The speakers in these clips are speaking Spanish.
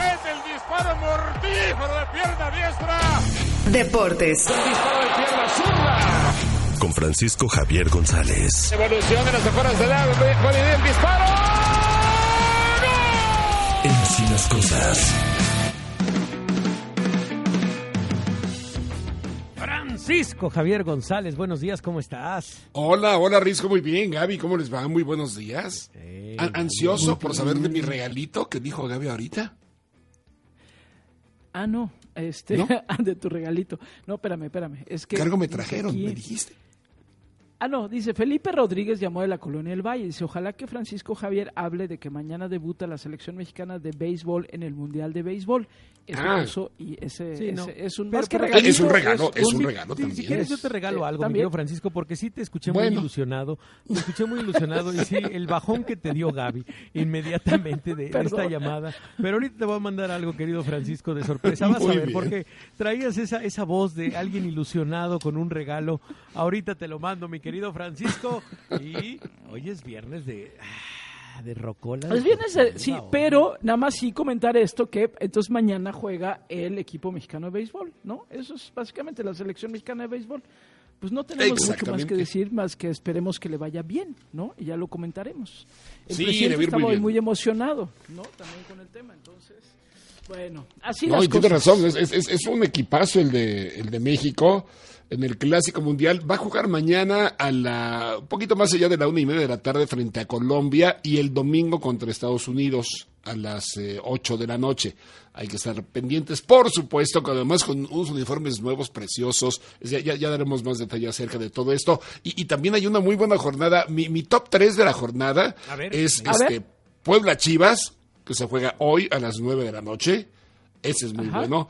Mete el disparo mortífero de pierna diestra. Deportes. El disparo de pierna zurda. Con Francisco Javier González. Evolución de las afueras del área. Validez el disparo. En así las cosas. Francisco Javier González, buenos días, ¿cómo estás? Hola, hola Risco, muy bien. Gaby, ¿cómo les va? Muy buenos días. An- ansioso por saber de mi regalito que dijo Gaby ahorita. Ah, no. Este, ¿No? ah, de tu regalito. No, espérame, espérame. Es que ¿Qué algo me trajeron? aquí- Me dijiste. Ah, no, dice Felipe Rodríguez llamó de la Colonia del Valle. Dice, ojalá que Francisco Javier hable de que mañana debuta la selección mexicana de béisbol en el Mundial de Béisbol. Eso Ah. y ese, Sí, no. ese es un Pero más que por- regalito. Es un regalo, es un- un regalo Si- Si también. quieres yo te regalo Eh, algo, mi querido Francisco, porque sí te escuché muy ilusionado. Te escuché muy ilusionado y sí, el bajón que te dio Gaby inmediatamente de, esta llamada. Pero ahorita te voy a mandar algo, querido Francisco, de sorpresa. Vas a ver, bien. porque traías esa, esa voz de alguien ilusionado con un regalo. Ahorita te lo mando, mi querido Francisco. Y hoy es viernes de... ah, De rocola. Es viernes, de- deportiva, sí, pero nada más sí comentar esto, que entonces mañana juega el equipo mexicano de béisbol, ¿no? Eso es básicamente la selección mexicana de béisbol. Pues no tenemos mucho más que decir, más que esperemos que le vaya bien, ¿no? Y ya lo comentaremos. El Sí, presidente muy muy emocionado, ¿no? También con el tema, entonces... Bueno, así No, las y tienes cosas. razón, es, es- es- es un equipazo el de, el de México en el Clásico Mundial. Va a jugar mañana a la, un poquito más allá de la una y media de la tarde frente a Colombia y el domingo contra Estados Unidos a las eh, ocho de la noche. Hay que estar pendientes, por supuesto, que además con unos uniformes nuevos preciosos. Ya, ya, ya daremos más detalle acerca de todo esto. Y, y también hay una muy buena jornada. Mi, mi top 3 de la jornada ver. es este. Puebla Chivas, que se juega hoy a las nueve de la noche. Ese es muy Ajá. bueno.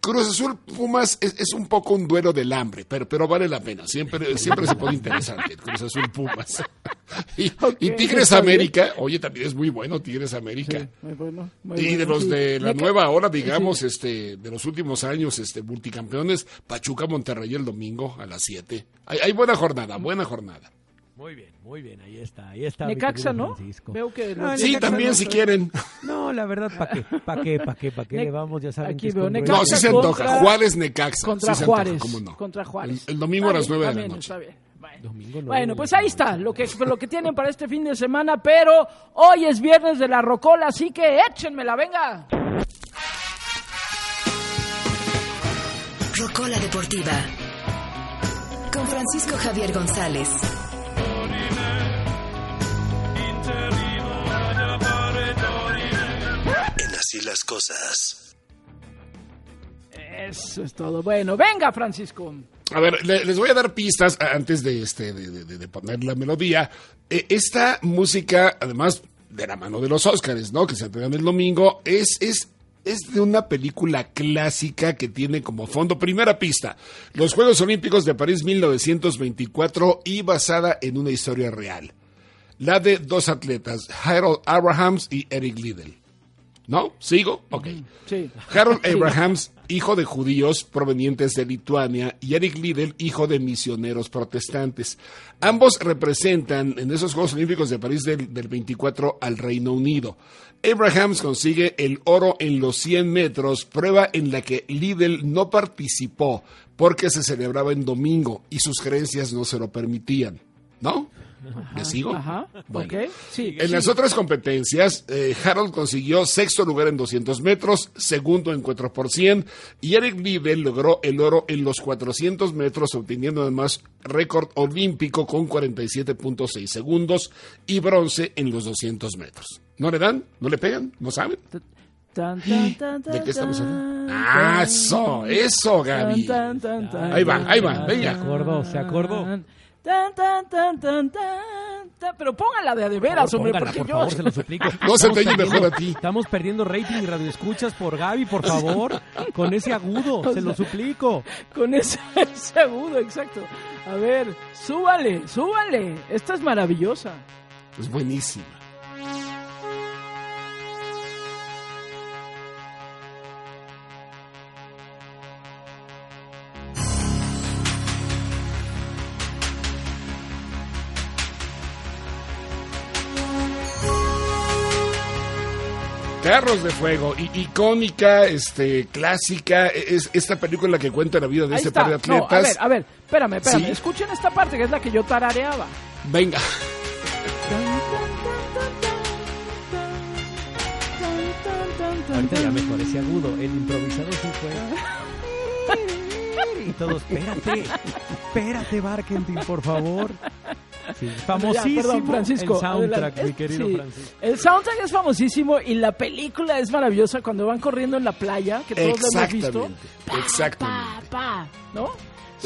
Cruz Azul Pumas es, es un poco un duelo del hambre, pero, pero vale la pena. Siempre, siempre se pone interesante el Cruz Azul Pumas. y, Ok, y Tigres está bien. América, oye, también es muy bueno Tigres América. Sí, muy bueno, muy Y de bueno, los sí. de la nueva hora, digamos, este, de los últimos años, este, multicampeones, Pachuca Monterrey el domingo a las 7. Hay, hay buena jornada, buena jornada. Muy bien, muy bien, ahí está, ahí está. Necaxa, ¿no? Francisco. Veo que... No, Sí, Necaxa también no si quieren. No, la verdad, ¿para qué? ¿Para qué? ¿Para qué? ¿Para qué Ne- le vamos? Ya saben aquí que veo congruente. No, Necaxa sí se antoja. contra- Juárez Necaxa. Contra sí se antoja, Juárez. ¿cómo no? Contra Juárez. El, el domingo a las Está 9 de la está noche. bien. Bueno. Domingo nueve Bueno, pues ahí está, lo que, lo que tienen para este fin de semana, pero hoy es viernes de la rocola, así que échenmela, venga. Rocola Deportiva. Con Francisco Javier González. En así las cosas. Eso es todo. Bueno, venga, Francisco. A ver, le- les voy a dar pistas antes de, este, de poner la melodía. Eh, esta música, además de la mano de los Óscares, ¿no? Que se entregan el domingo, es, es, es de una película clásica que tiene como fondo, primera pista, los Juegos Olímpicos de París 1924 y basada en una historia real. La de dos atletas, Harold Abrahams y Eric Liddell. ¿No? ¿Sigo? Ok. Sí. Harold. Abrahams, hijo de judíos provenientes de Lituania, y Eric Liddell, hijo de misioneros protestantes. Ambos representan en esos Juegos Olímpicos de París del, del 24 al Reino Unido. Abrahams consigue el oro en los 100 metros, prueba en la que Liddell no participó porque se celebraba en domingo y sus creencias no se lo permitían. ¿No? ¿Le sigo? Ajá, Bueno. ok. Sí. En las otras competencias, eh, Harold consiguió sexto lugar en 200 metros, segundo en 4 por 100, y Eric Liddell logró el oro en los 400 metros, obteniendo además récord olímpico con 47.6 segundos y bronce en los 200 metros. ¿No le dan? ¿No le pegan? ¿No saben? Tan, tan, tan, ¿De qué estamos hablando? Ah, eso, eso, Gaby. tan, tan, tan, Ahí va, ahí va, venga. Se acordó, se acordó. Tan, tan, tan, tan, tan, tan. Pero póngala de a de veras, hombre, Póngala, porque por yo... favor, se lo suplico. No se te mejor a ti. Estamos perdiendo rating y radioescuchas por Gaby, por favor. Con ese agudo, se lo suplico. Con ese, ese agudo, exacto. A ver, súbale, súbale. Esta es maravillosa. Es buenísima. Carros de Fuego, icónica, este, clásica, es esta película que cuenta la vida de Ahí este está. par de No, a atletas. ver, a ver, espérame, espérame. Sí. Escuchen esta parte que es la que yo tarareaba. Venga, Ahorita ya mejor ese agudo. El improvisado sí fue. Y todos, espérate, espérate, Barkentin, por favor. Sí, famosísimo perdón, Francisco, el soundtrack, adelante. mi querido Sí, Francisco. El soundtrack es famosísimo y la película es maravillosa cuando van corriendo en la playa, que todos lo hemos visto. exactamente, exactamente. Pa, pa, ¿no?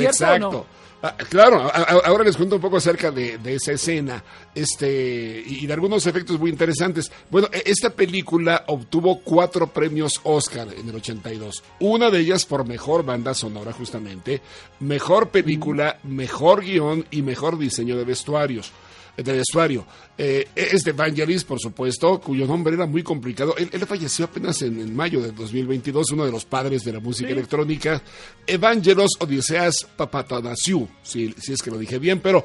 ¿Cierto Exacto. o no? Ah, claro, a- a- ahora les cuento un poco acerca de, de esa escena este, y y de algunos efectos muy interesantes. Bueno, e- esta película obtuvo cuatro premios Oscar en el 82. Una de ellas por mejor banda sonora, justamente, mejor película, mejor guion y mejor diseño de vestuarios. De vestuario. Eh, es de Vangelis, por supuesto, cuyo nombre era muy complicado. Él, él falleció apenas en, en mayo de 2022, uno de los padres de la música electrónica. Evangelos Odiseas Papatanasiu, si, si es que lo dije bien, pero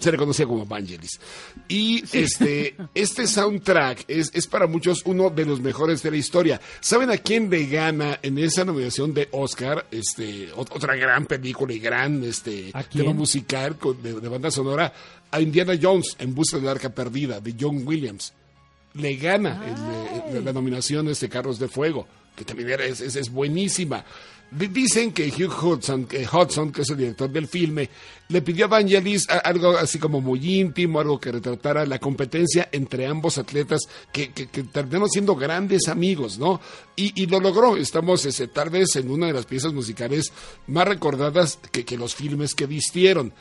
se le conocía como Vangelis. Y este, este soundtrack es, es para muchos uno de los mejores de la historia. ¿Saben a quién le gana en esa nominación de Oscar? Este, ot- otra gran película y gran este, tema musical con- de, de banda sonora a Indiana Jones en busca del arca perdida de John Williams. Le gana el, la nominación este Carros de Fuego, que también era- es, es- es buenísima. Di- Dicen que Hugh Hudson, que Hudson, que es el director del filme, le pidió a Vangelis algo así como muy íntimo, algo que retratara la competencia entre ambos atletas que, que, que terminaron siendo grandes amigos, ¿no? Y, y lo logró. Estamos ese, tal vez en una de las piezas musicales más recordadas que, que los filmes que vistieron.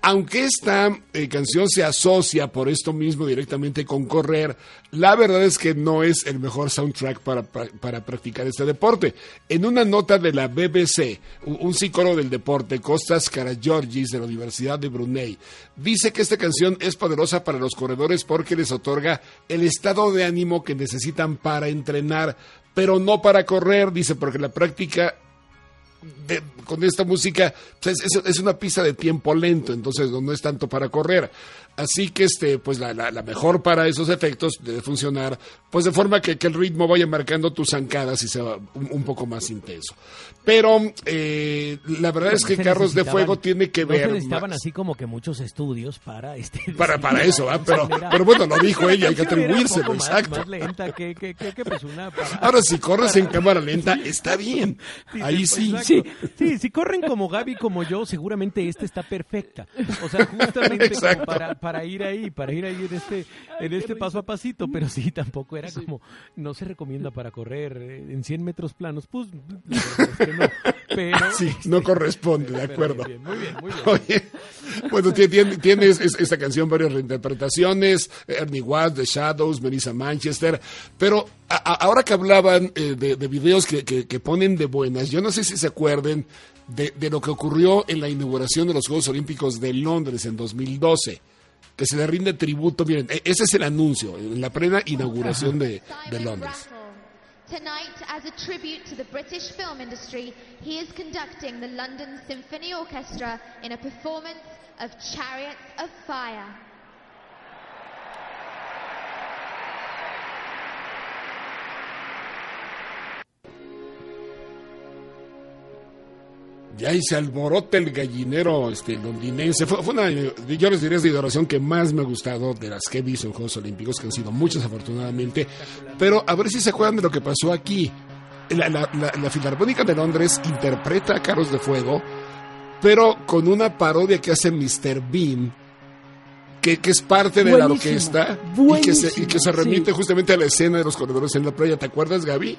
Aunque esta eh, canción se asocia por esto mismo directamente con correr, la verdad es que no es el mejor soundtrack para, para, para practicar este deporte. En una nota de la BBC, un, psicólogo del deporte, Costas Karagiorgis de la Universidad de Brunei, dice que esta canción es poderosa para los corredores porque les otorga el estado de ánimo que necesitan para entrenar, pero no para correr, dice, porque la práctica de- con esta música pues, es, es- una pista de tiempo lento, entonces no, no es tanto para correr. Así que este, pues la, la- la mejor para esos efectos debe funcionar, pues de forma que, que el ritmo vaya marcando tus zancadas y sea un, un poco más intenso. Pero eh, la verdad es que Carros de Fuego tiene que no ver se necesitaban más- así como que muchos estudios para este. para, para eso, pero, pero bueno, lo dijo ella, hay que atribuírselo, exacto. Más lenta que, que, que, que pues una para- Ahora, si corres en cámara lenta, está bien. Sí, Ahí sí. exacto. Sí, si corren como Gaby como yo, seguramente esta está perfecta. O sea, justamente como Exacto. para, para ir ahí, para ir ahí en este, en este paso a pasito, pero sí, tampoco era como, no se recomienda para correr eh, en 100 metros planos, pues la verdad es que no. Pero, Sí, no corresponde, de acuerdo. bien, muy bien, muy bien. Oye, bueno, ti- tiene, tienes es- esta canción varias reinterpretaciones, Ernie Watts, The Shadows, Melissa Manchester, pero a- a- ahora que hablaban eh, de, de videos que, que- que ponen de buenas, yo no sé si se acuerden de, de lo que ocurrió en la inauguración de los Juegos Olímpicos de Londres en 2012, que se le rinde tributo, miren, e- ese es el anuncio, en la plena inauguración de, de Londres. Tonight, as a tribute to the British film industry, he is conducting the London Symphony Orchestra in a performance of Chariots of Fire. Y ahí se alborota el gallinero este, londinense. Fue, fue una, yo les diría, es la inauguración que más me ha gustado de las que he visto en Juegos Olímpicos, que han sido muchas afortunadamente. Pero a ver si se acuerdan de lo que pasó aquí. La, la- la- la Filarmónica de Londres interpreta a Carros de Fuego, pero con una parodia que hace Mr. Bean, que, que es parte de la Buenísimo, orquesta y que, se, y que se remite sí. justamente a la escena de los corredores en la playa. ¿Te acuerdas, Gaby?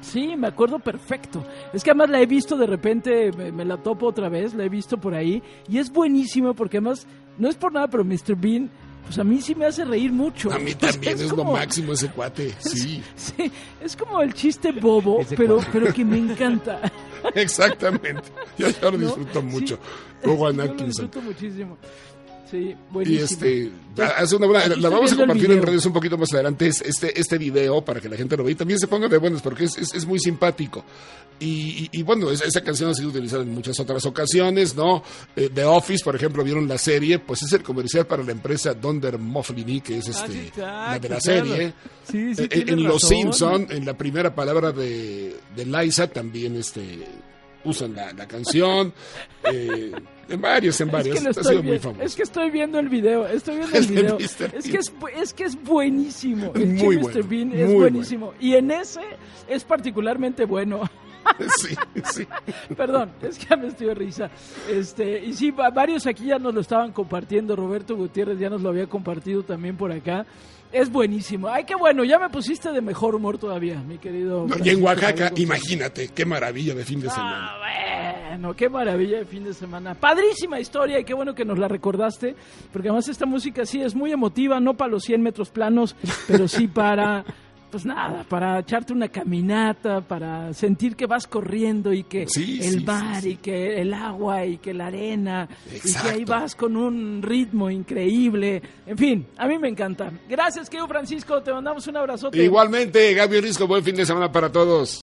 Sí, me acuerdo perfecto. Es que además la he visto de repente, me, me la topo otra vez, la he visto por ahí. Y es buenísimo porque además, no es por nada, pero Mr. Bean, pues a mí sí me hace reír mucho. A mí O sea, también es, lo como- máximo ese cuate. Sí. Sí, es como el chiste bobo, pero, pero que me encanta. Exactamente. Yo, yo lo ¿No? disfruto Sí. mucho. Yo lo disfruto muchísimo. Sí, Y buenísimo. este, hace una buena- la vamos a compartir en redes un poquito más adelante, es- este, este video para que la gente lo vea y también se ponga de buenas porque es, es, es muy simpático. Y, y- y bueno, es- esa canción ha sido utilizada en muchas otras ocasiones, ¿no? Eh, The Office, por ejemplo, vieron la serie, pues es el comercial para la empresa Donder Mifflin, que es Ah, este, exacto, la de la claro. serie. Sí, sí, Eh, en Los. Simpson, en la primera palabra de, de Liza, también este, usan la, la canción. eh, en varios, en Es varios. que, lo ha sido muy famoso. es que estoy viendo el video, estoy viendo el El de video. Es que es, es que es buenísimo. El Muy bueno, Mr. Bean es buenísimo. Y en ese es particularmente bueno. Sí, sí. Perdón, es que ya me estoy de risa. Este, y sí, va- varios aquí ya nos lo estaban compartiendo. Roberto Gutiérrez ya nos lo había compartido también por acá. Es buenísimo. Ay, qué bueno, ya me pusiste de mejor humor todavía, mi querido. No, y en Oaxaca, imagínate, qué maravilla de fin de semana. Ah, bueno, qué maravilla de fin de semana. Padrísima historia y qué bueno que nos la recordaste, porque además esta música sí es muy emotiva, no para los 100 metros planos, pero sí para, pues nada, para echarte una caminata, para sentir que vas corriendo y que Sí, el sí, mar sí, y que el agua y que la arena y que ahí vas con un ritmo increíble. En fin, a mí me encanta. Gracias, querido Francisco, te mandamos un abrazote. Igualmente, Gaby Risco, buen fin de semana para todos.